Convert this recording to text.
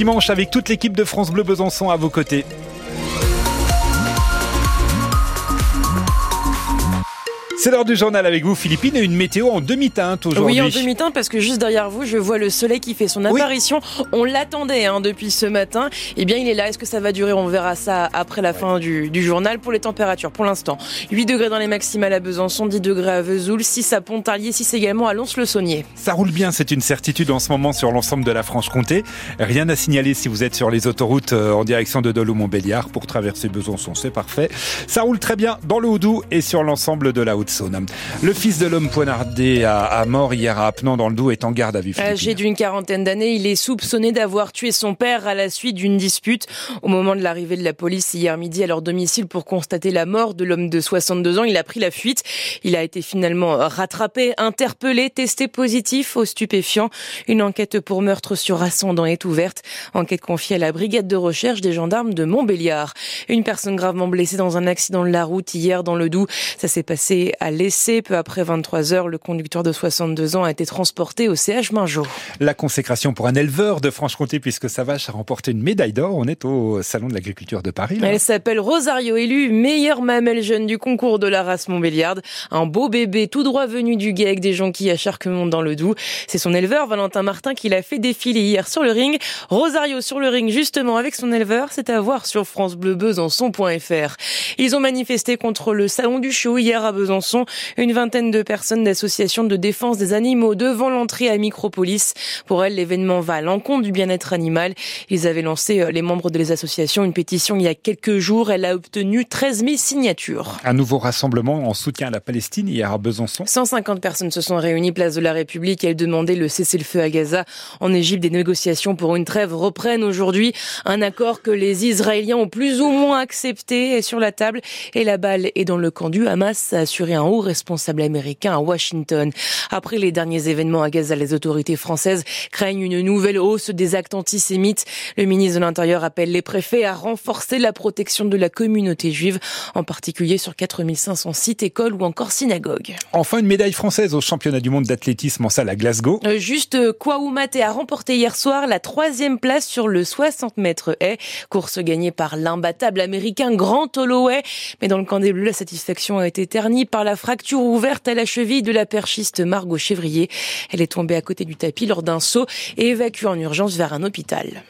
dimanche avec toute l'équipe de France Bleu Besançon à vos côtés. C'est l'heure du journal avec vous, Philippine, et une météo en demi-teinte aujourd'hui. Oui, en demi-teinte, parce que juste derrière vous, je vois le soleil qui fait son apparition. On l'attendait hein, depuis ce matin. Eh bien, il est là. Est-ce que ça va durer? On verra ça après la fin du, journal. Pour les températures, pour l'instant, 8 degrés dans les maximales à Besançon, 10 degrés à Vesoul, 6 à Pontarlier, 6 également à Lons-le-Saunier. Ça roule bien, c'est une certitude en ce moment sur l'ensemble de la Franche-Comté. Rien à signaler si vous êtes sur les autoroutes euh, en direction de Dole Montbéliard pour traverser Besançon, c'est parfait. Ça roule très bien dans le Haut-Doubs et sur l'ensemble de la Haute le fils de l'homme poignardé à, mort hier à Apnan dans le Doubs est en garde à vue. Âgé d'une quarantaine d'années, il est soupçonné d'avoir tué son père à la suite d'une dispute. Au moment de l'arrivée de la police hier midi à leur domicile pour constater la mort de l'homme de 62 ans, il a pris la fuite. Il a été finalement rattrapé, interpellé, testé positif au stupéfiant. Une enquête pour meurtre sur ascendant est ouverte. Enquête confiée à la brigade de recherche des gendarmes de Montbéliard. Une personne gravement blessée dans un accident de la route hier dans le Doubs. Ça s'est passé à l'essai peu après 23 heures, le conducteur de 62 ans a été transporté au CH Mingeot. La consécration pour un éleveur de Franche-Comté puisque sa vache a remporté une médaille d'or. On est au Salon de l'agriculture de Paris. Elle s'appelle Rosario, élue meilleure mamelle jeune du concours de la race Montbéliarde. Un beau bébé tout droit venu du guet avec des jonquilles à Charquemont dans le Doubs. C'est son éleveur, Valentin Martin, qui l'a fait défiler hier sur le ring. Rosario sur le ring, justement, avec son éleveur. C'est à voir sur France Bleu Besançon.fr. Ils ont manifesté contre le Salon du Show hier à Besançon. Une vingtaine de personnes d'associations de défense des animaux devant l'entrée à Micropolis. Pour elles, l'événement va à l'encontre du bien-être animal. Ils avaient lancé, euh, les membres des associations, une pétition il y a quelques jours. Elle a obtenu 13 000 signatures. Un nouveau rassemblement en soutien à la Palestine hier à Besançon. 150 personnes se sont réunies place de la République. Elles demandaient le cessez-le-feu à Gaza. En Égypte, des négociations pour une trêve reprennent aujourd'hui. Un accord que les Israéliens ont plus ou moins accepté est sur la table. Et la balle est dans le camp du Hamas, a assuré un haut responsable américain à Washington. Après les derniers événements à Gaza, les autorités françaises craignent une nouvelle hausse des actes antisémites. Le ministre de l'Intérieur appelle les préfets à renforcer la protection de la communauté juive, en particulier sur 4500 sites, écoles ou encore synagogues. Enfin, une médaille française au championnat du monde d'athlétisme en salle à Glasgow. Euh, juste, euh, Kouaoumate a remporté hier soir la troisième place sur le 60 mètres haie. Course gagnée par l'imbattable américain Grant Holloway. Mais dans le camp des Bleus, la satisfaction a été ternie par la fracture ouverte à la cheville de la perchiste Margot Chevrier. Elle est tombée à côté du tapis lors d'un saut et évacuée en urgence vers un hôpital.